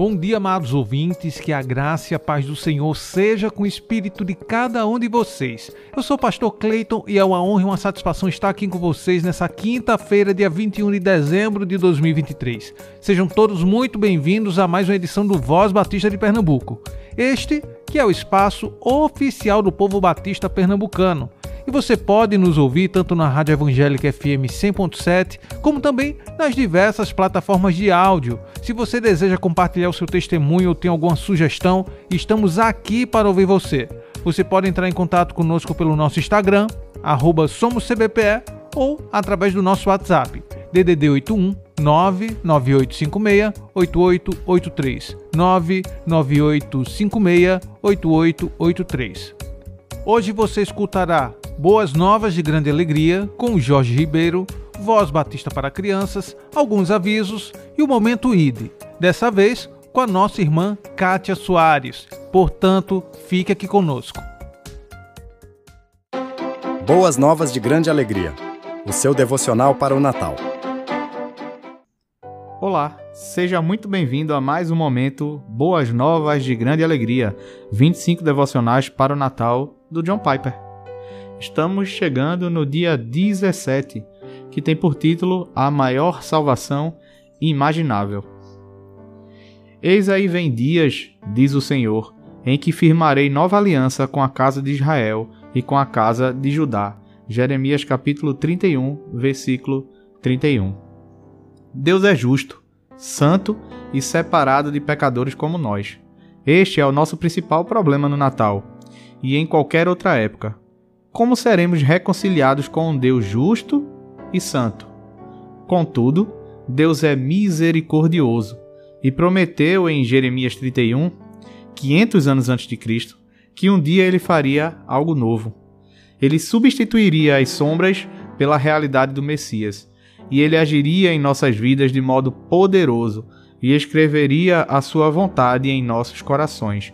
Bom dia, amados ouvintes, que a graça e a paz do Senhor seja com o espírito de cada um de vocês. Eu sou o pastor Cleiton e é uma honra e uma satisfação estar aqui com vocês nessa quinta-feira, dia 21 de dezembro de 2023. Sejam todos muito bem-vindos a mais uma edição do Voz Batista de Pernambuco. Este que é o espaço oficial do povo batista pernambucano e você pode nos ouvir tanto na Rádio Evangélica FM 100.7, como também nas diversas plataformas de áudio. Se você deseja compartilhar o seu testemunho ou tem alguma sugestão, estamos aqui para ouvir você. Você pode entrar em contato conosco pelo nosso Instagram, SomosCBPE, ou através do nosso WhatsApp, DDD 81 99856 8883 99856 8883. Hoje você escutará Boas Novas de Grande Alegria com Jorge Ribeiro, Voz Batista para Crianças, alguns avisos e o Momento ID. Dessa vez com a nossa irmã Kátia Soares. Portanto, fique aqui conosco. Boas Novas de Grande Alegria. O seu devocional para o Natal. Olá, seja muito bem-vindo a mais um momento Boas Novas de Grande Alegria, 25 devocionais para o Natal do John Piper. Estamos chegando no dia 17, que tem por título A Maior Salvação Imaginável. Eis aí vem dias, diz o Senhor, em que firmarei nova aliança com a casa de Israel e com a casa de Judá. Jeremias capítulo 31, versículo 31. Deus é justo, santo e separado de pecadores como nós. Este é o nosso principal problema no Natal e em qualquer outra época como seremos reconciliados com um Deus justo e santo? Contudo, Deus é misericordioso e prometeu em Jeremias 31, 500 anos antes de Cristo, que um dia ele faria algo novo. Ele substituiria as sombras pela realidade do Messias, e ele agiria em nossas vidas de modo poderoso e escreveria a sua vontade em nossos corações,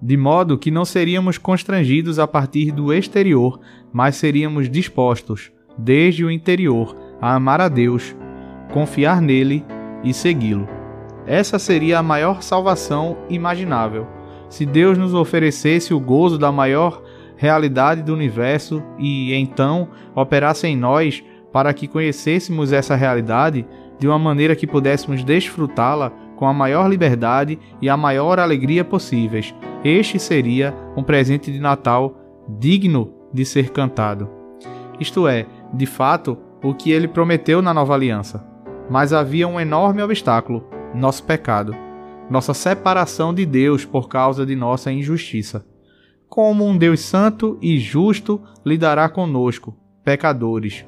de modo que não seríamos constrangidos a partir do exterior, mas seríamos dispostos, desde o interior, a amar a Deus, confiar nele e segui-lo. Essa seria a maior salvação imaginável. Se Deus nos oferecesse o gozo da maior realidade do universo e então operasse em nós para que conhecêssemos essa realidade de uma maneira que pudéssemos desfrutá-la com a maior liberdade e a maior alegria possíveis, este seria um presente de Natal digno de ser cantado. Isto é, de fato, o que ele prometeu na nova aliança. Mas havia um enorme obstáculo: nosso pecado, nossa separação de Deus por causa de nossa injustiça. Como um Deus santo e justo lidará conosco, pecadores,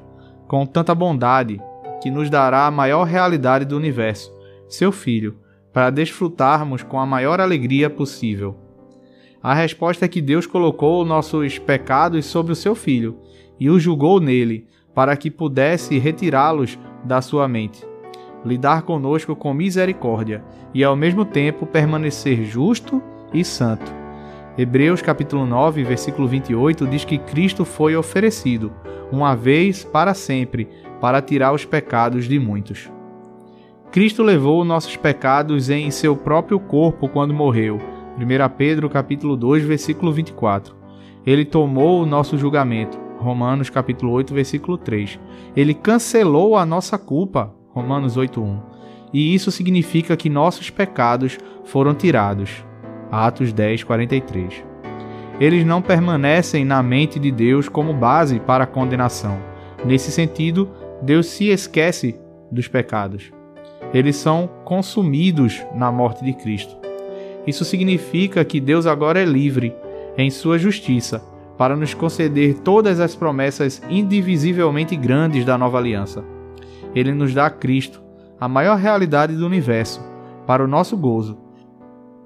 com tanta bondade, que nos dará a maior realidade do universo, seu Filho, para desfrutarmos com a maior alegria possível. A resposta é que Deus colocou nossos pecados sobre o seu filho e o julgou nele, para que pudesse retirá-los da sua mente, lidar conosco com misericórdia e ao mesmo tempo permanecer justo e santo. Hebreus capítulo 9, versículo 28 diz que Cristo foi oferecido uma vez para sempre para tirar os pecados de muitos. Cristo levou nossos pecados em seu próprio corpo quando morreu 1 Pedro capítulo 2, versículo 24. Ele tomou o nosso julgamento. Romanos capítulo 8, versículo 3. Ele cancelou a nossa culpa. Romanos 8:1. E isso significa que nossos pecados foram tirados. Atos 10, 43. Eles não permanecem na mente de Deus como base para a condenação. Nesse sentido, Deus se esquece dos pecados. Eles são consumidos na morte de Cristo. Isso significa que Deus agora é livre, em sua justiça, para nos conceder todas as promessas indivisivelmente grandes da nova aliança. Ele nos dá Cristo, a maior realidade do universo, para o nosso gozo.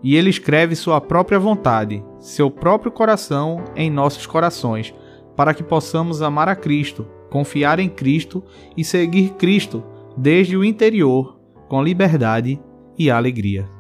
E ele escreve sua própria vontade, seu próprio coração em nossos corações, para que possamos amar a Cristo, confiar em Cristo e seguir Cristo desde o interior, com liberdade e alegria.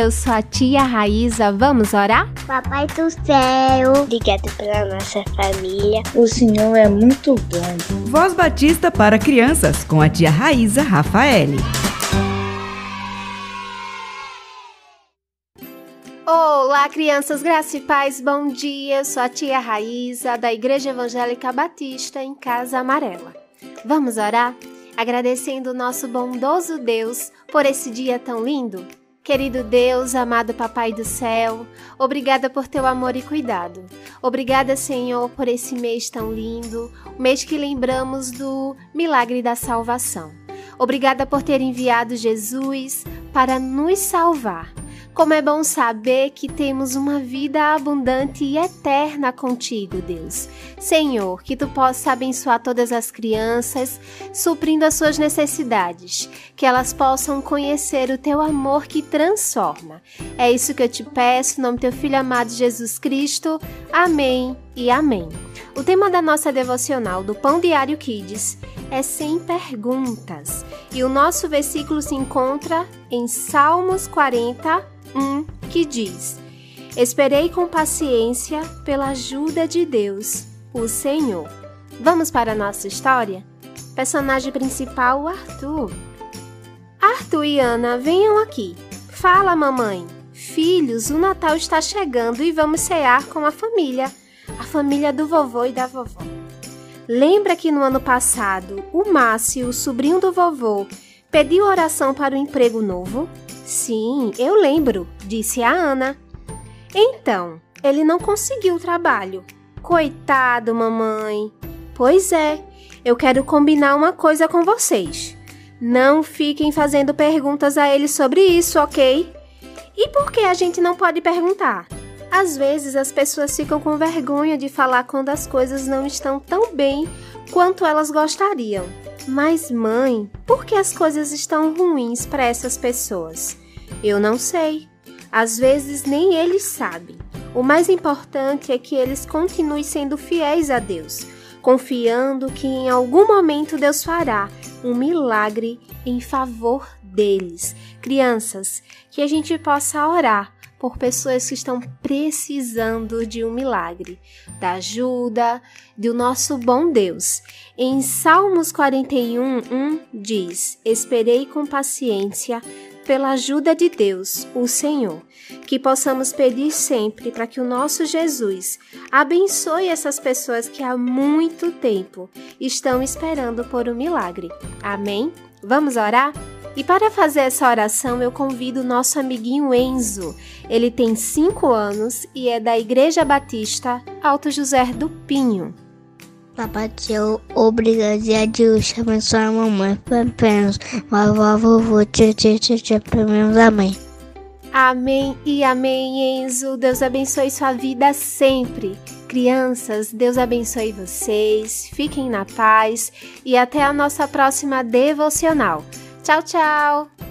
Eu sou a tia Raíza. Vamos orar? Papai do céu, obrigado pela nossa família. O Senhor é muito bom. Voz Batista para crianças com a tia Raíza Rafael. Olá, crianças, graça e paz, bom dia. Eu sou a tia Raíza, da Igreja Evangélica Batista, em Casa Amarela. Vamos orar? Agradecendo o nosso bondoso Deus por esse dia tão lindo? Querido Deus, amado Papai do céu, obrigada por teu amor e cuidado. Obrigada, Senhor, por esse mês tão lindo, o mês que lembramos do milagre da salvação. Obrigada por ter enviado Jesus para nos salvar. Como é bom saber que temos uma vida abundante e eterna contigo, Deus. Senhor, que tu possa abençoar todas as crianças, suprindo as suas necessidades, que elas possam conhecer o teu amor que transforma. É isso que eu te peço, em nome do teu filho amado Jesus Cristo. Amém e amém. O tema da nossa devocional do Pão Diário Kids é sem perguntas. E o nosso versículo se encontra em Salmos 40, 1, que diz: Esperei com paciência pela ajuda de Deus, o Senhor. Vamos para a nossa história? Personagem principal, Arthur. Arthur e Ana, venham aqui. Fala, mamãe. Filhos, o Natal está chegando e vamos cear com a família, a família do vovô e da vovó. Lembra que no ano passado o Márcio, o sobrinho do vovô, pediu oração para o emprego novo? Sim, eu lembro, disse a Ana. Então, ele não conseguiu o trabalho. Coitado, mamãe. Pois é, eu quero combinar uma coisa com vocês. Não fiquem fazendo perguntas a ele sobre isso, ok? E por que a gente não pode perguntar? Às vezes as pessoas ficam com vergonha de falar quando as coisas não estão tão bem quanto elas gostariam. Mas, mãe, por que as coisas estão ruins para essas pessoas? Eu não sei. Às vezes nem eles sabem. O mais importante é que eles continuem sendo fiéis a Deus, confiando que em algum momento Deus fará um milagre em favor deles. Crianças, que a gente possa orar por pessoas que estão precisando de um milagre, da ajuda do nosso bom Deus. Em Salmos 41, 1 diz: Esperei com paciência pela ajuda de Deus, o Senhor, que possamos pedir sempre para que o nosso Jesus abençoe essas pessoas que há muito tempo estão esperando por um milagre. Amém? Vamos orar? E para fazer essa oração, eu convido o nosso amiguinho Enzo. Ele tem 5 anos e é da Igreja Batista Alto José do Pinho. Papai tio, obrigado a Deus abençoe a mamãe, pempenos, vovó, vovô, tio, tio, tio, tio, primos, amém. Amém e amém, Enzo. Deus abençoe sua vida sempre. Crianças, Deus abençoe vocês, fiquem na paz e até a nossa próxima devocional. Tchau, tchau!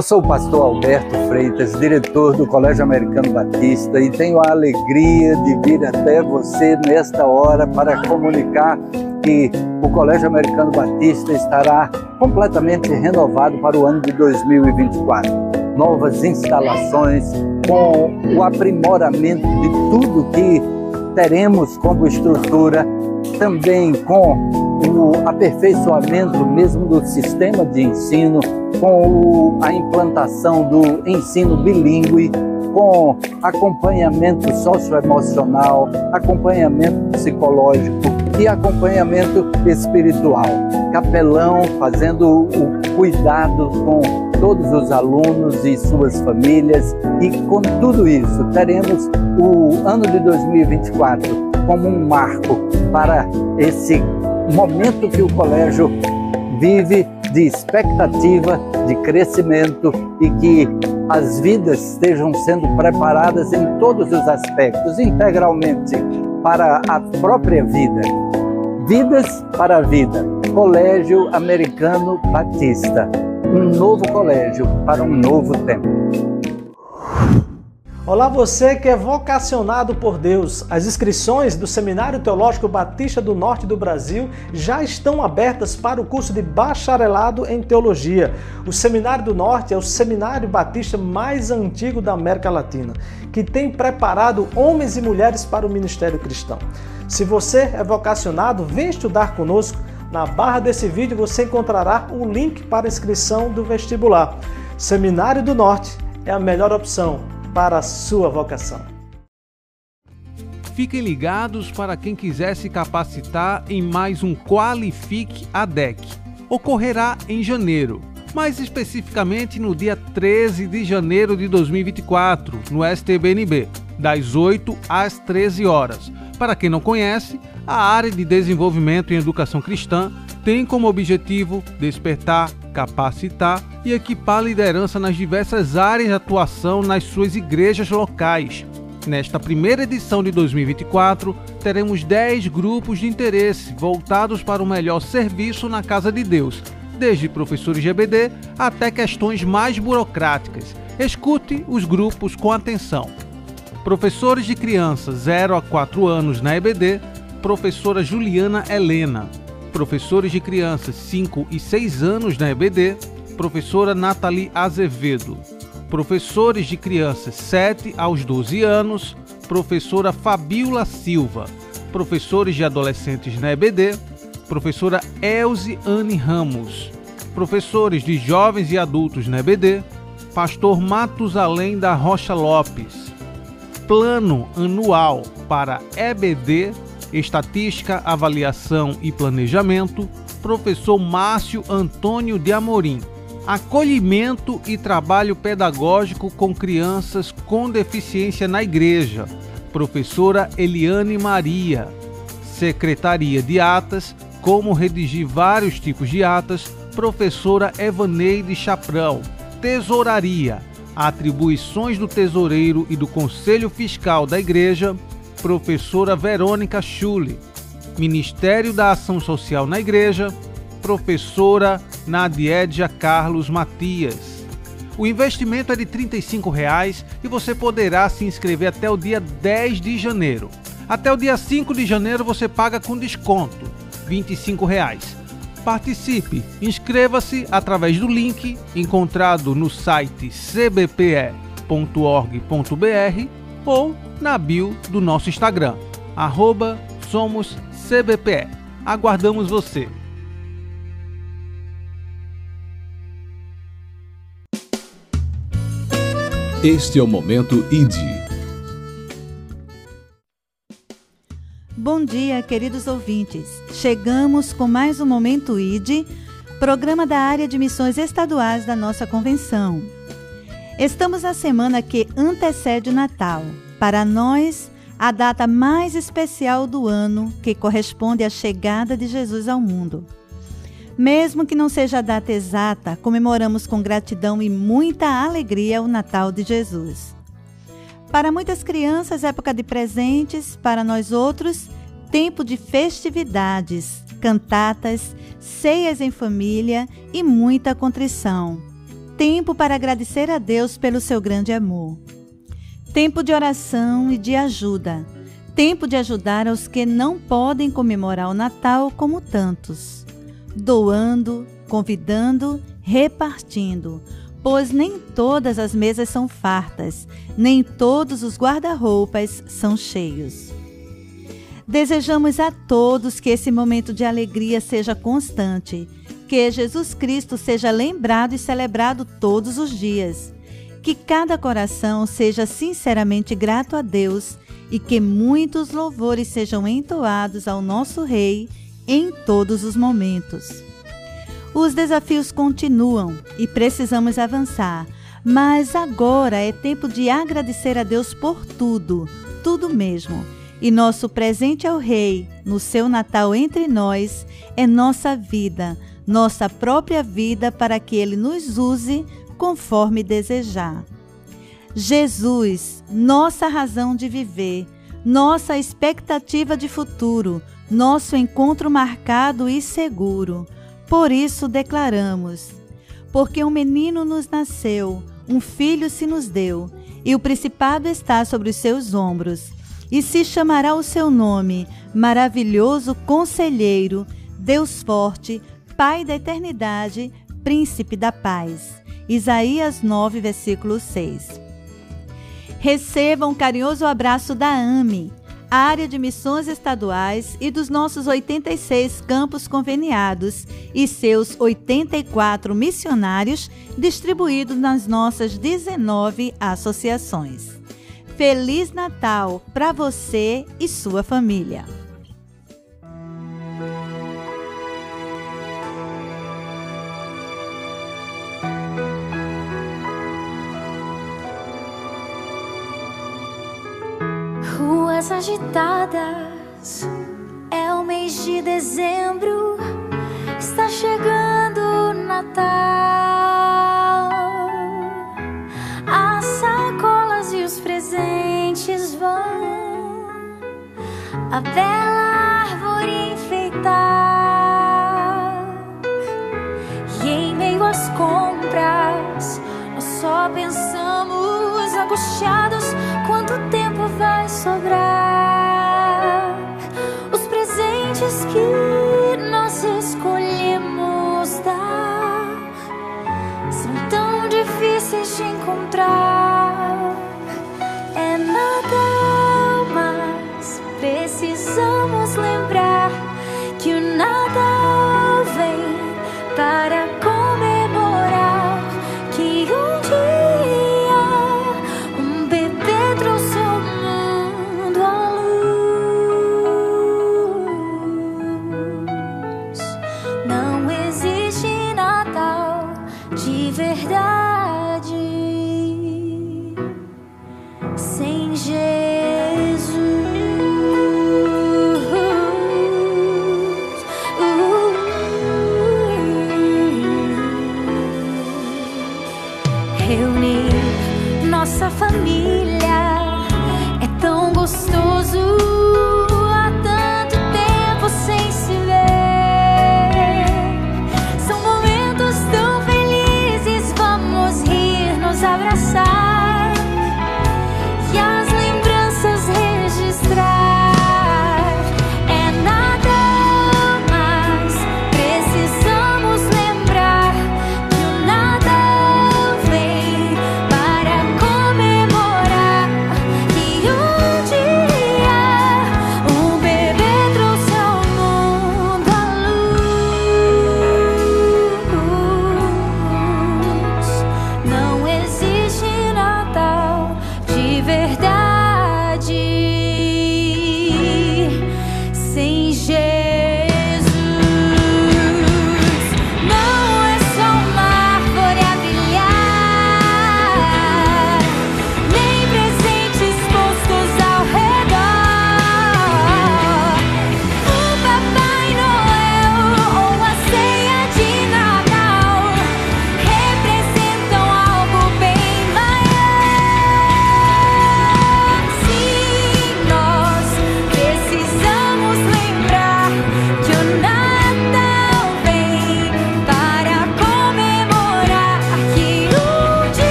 Eu sou o pastor Alberto Freitas, diretor do Colégio Americano Batista, e tenho a alegria de vir até você nesta hora para comunicar que o Colégio Americano Batista estará completamente renovado para o ano de 2024. Novas instalações, com o aprimoramento de tudo que teremos como estrutura, também com o aperfeiçoamento mesmo do sistema de ensino, com a implantação do ensino bilíngue, com acompanhamento socioemocional, acompanhamento psicológico e acompanhamento espiritual. Capelão fazendo o cuidado com todos os alunos e suas famílias e com tudo isso teremos o ano de 2024 como um marco para esse momento que o colégio vive de expectativa, de crescimento e que as vidas estejam sendo preparadas em todos os aspectos, integralmente, para a própria vida. Vidas para a Vida, Colégio Americano Batista. Um novo colégio para um novo tempo. Olá, você que é vocacionado por Deus. As inscrições do Seminário Teológico Batista do Norte do Brasil já estão abertas para o curso de bacharelado em teologia. O Seminário do Norte é o seminário batista mais antigo da América Latina, que tem preparado homens e mulheres para o ministério cristão. Se você é vocacionado, vem estudar conosco. Na barra desse vídeo você encontrará o link para inscrição do vestibular. Seminário do Norte é a melhor opção para a sua vocação. Fiquem ligados para quem quiser se capacitar em mais um Qualifique ADEC. Ocorrerá em janeiro, mais especificamente no dia 13 de janeiro de 2024, no STBNB, das 8 às 13 horas. Para quem não conhece, a área de desenvolvimento em educação cristã tem como objetivo despertar, capacitar e equipar a liderança nas diversas áreas de atuação nas suas igrejas locais. Nesta primeira edição de 2024, teremos 10 grupos de interesse voltados para o melhor serviço na Casa de Deus, desde professores de EBD até questões mais burocráticas. Escute os grupos com atenção. Professores de crianças 0 a 4 anos na EBD, professora Juliana Helena. Professores de crianças 5 e 6 anos na EBD, professora Nathalie Azevedo. Professores de crianças 7 aos 12 anos, professora Fabiola Silva. Professores de adolescentes na EBD, professora Elze Anne Ramos. Professores de jovens e adultos na EBD, pastor Matusalém da Rocha Lopes. Plano anual para EBD, Estatística, Avaliação e Planejamento, professor Márcio Antônio de Amorim. Acolhimento e trabalho pedagógico com crianças com deficiência na igreja, professora Eliane Maria. Secretaria de Atas, como redigir vários tipos de atas, professora Evaneide Chaprão. Tesouraria, atribuições do tesoureiro e do Conselho Fiscal da Igreja, professora Verônica Schulli. Ministério da Ação Social na Igreja, professora Nadiedia Carlos Matias. O investimento é de 35 reais e você poderá se inscrever até o dia 10 de janeiro. Até o dia 5 de janeiro você paga com desconto, 25 reais. Participe, inscreva-se através do link encontrado no site cbpe.org.br ou na bio do nosso Instagram, arroba somoscbpe. Aguardamos você! Este é o Momento ID. Bom dia, queridos ouvintes. Chegamos com mais um Momento ID, programa da área de missões estaduais da nossa convenção. Estamos na semana que antecede o Natal. Para nós, a data mais especial do ano que corresponde à chegada de Jesus ao mundo. Mesmo que não seja a data exata, comemoramos com gratidão e muita alegria o Natal de Jesus. Para muitas crianças, época de presentes, para nós outros, tempo de festividades, cantatas, ceias em família e muita contrição. Tempo para agradecer a Deus pelo seu grande amor. Tempo de oração e de ajuda. Tempo de ajudar aos que não podem comemorar o Natal como tantos. Doando, convidando, repartindo, pois nem todas as mesas são fartas, nem todos os guarda-roupas são cheios. Desejamos a todos que esse momento de alegria seja constante, que Jesus Cristo seja lembrado e celebrado todos os dias, que cada coração seja sinceramente grato a Deus e que muitos louvores sejam entoados ao nosso Rei em todos os momentos. Os desafios continuam e precisamos avançar, mas agora é tempo de agradecer a Deus por tudo, tudo mesmo. E nosso presente ao Rei, no seu Natal entre nós, é nossa vida, nossa própria vida, para que Ele nos use conforme desejar. Jesus, nossa razão de viver, nossa expectativa de futuro, nosso encontro marcado e seguro. Por isso declaramos: porque um menino nos nasceu, um filho se nos deu, e o principado está sobre os seus ombros, e se chamará o seu nome, maravilhoso conselheiro, Deus forte, Pai da eternidade, príncipe da paz. Isaías 9, versículo 6. Recebam um carinhoso abraço da AME, área de missões estaduais e dos nossos 86 campos conveniados e seus 84 missionários distribuídos nas nossas 19 associações. Feliz Natal para você e sua família. É o mês de dezembro, está chegando o Natal. As sacolas e os presentes vão, a bela árvore enfeitar. E em meio às compras, nós só pensamos angustiados quanto tempo vai sobrar.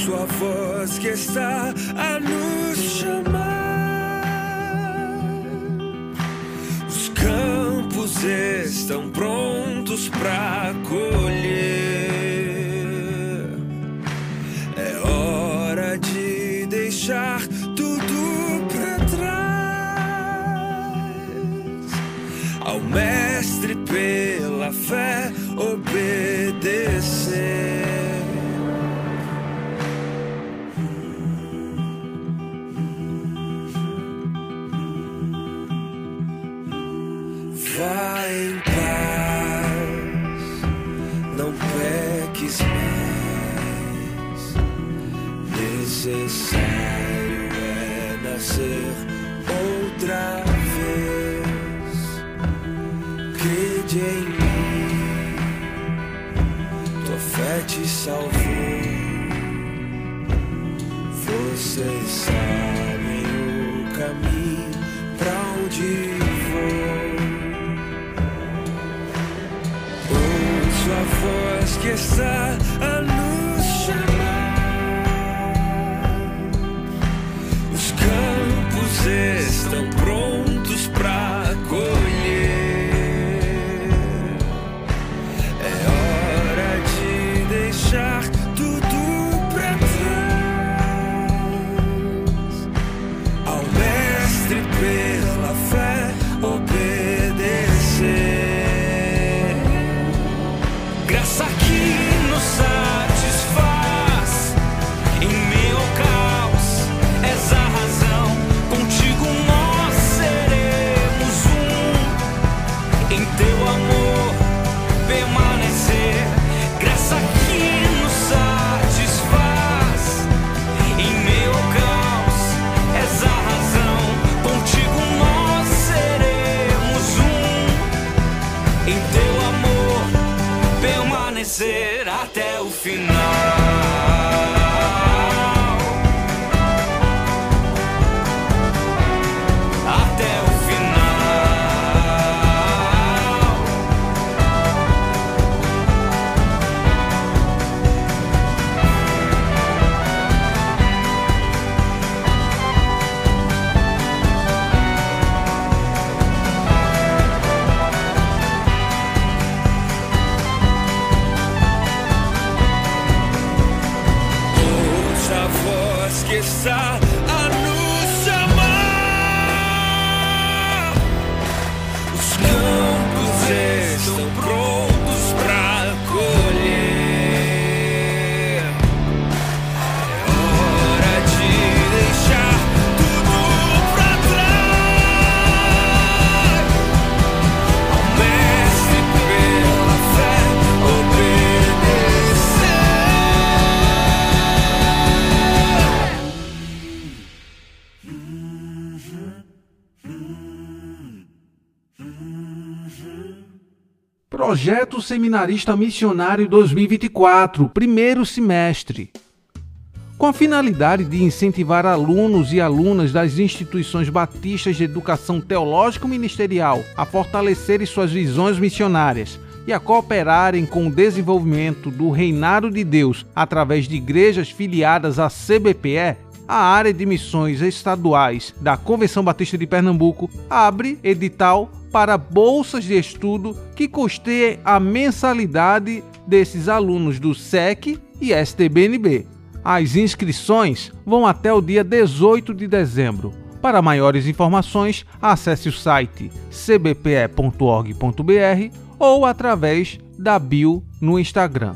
Ouço a voz que está a nos chamar. Os campos estão prontos para colher. É hora de deixar tudo para trás. Ao Mestre pela fé obedecer. Te salvou. Vocês sabem o caminho pra onde vou. Ouço a voz que está a Projeto Seminarista Missionário 2024, primeiro semestre. Com a finalidade de incentivar alunos e alunas das instituições batistas de educação teológico-ministerial a fortalecerem suas visões missionárias e a cooperarem com o desenvolvimento do reinado de Deus através de igrejas filiadas à CBPE, a área de missões estaduais da Convenção Batista de Pernambuco abre edital para bolsas de estudo que custeiem a mensalidade desses alunos do SEC e STBNB. As inscrições vão até o dia 18 de dezembro. Para maiores informações, acesse o site cbpe.org.br ou através da bio no Instagram.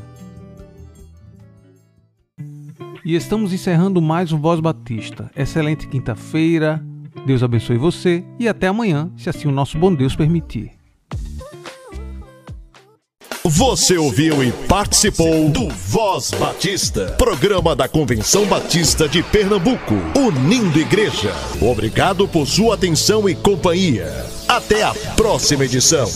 E estamos encerrando mais um Voz Batista. Excelente quinta-feira. Deus abençoe você e até amanhã, se assim o nosso bom Deus permitir. Você ouviu e participou do Voz Batista, programa da Convenção Batista de Pernambuco, unindo igreja. Obrigado por sua atenção e companhia. Até a próxima edição.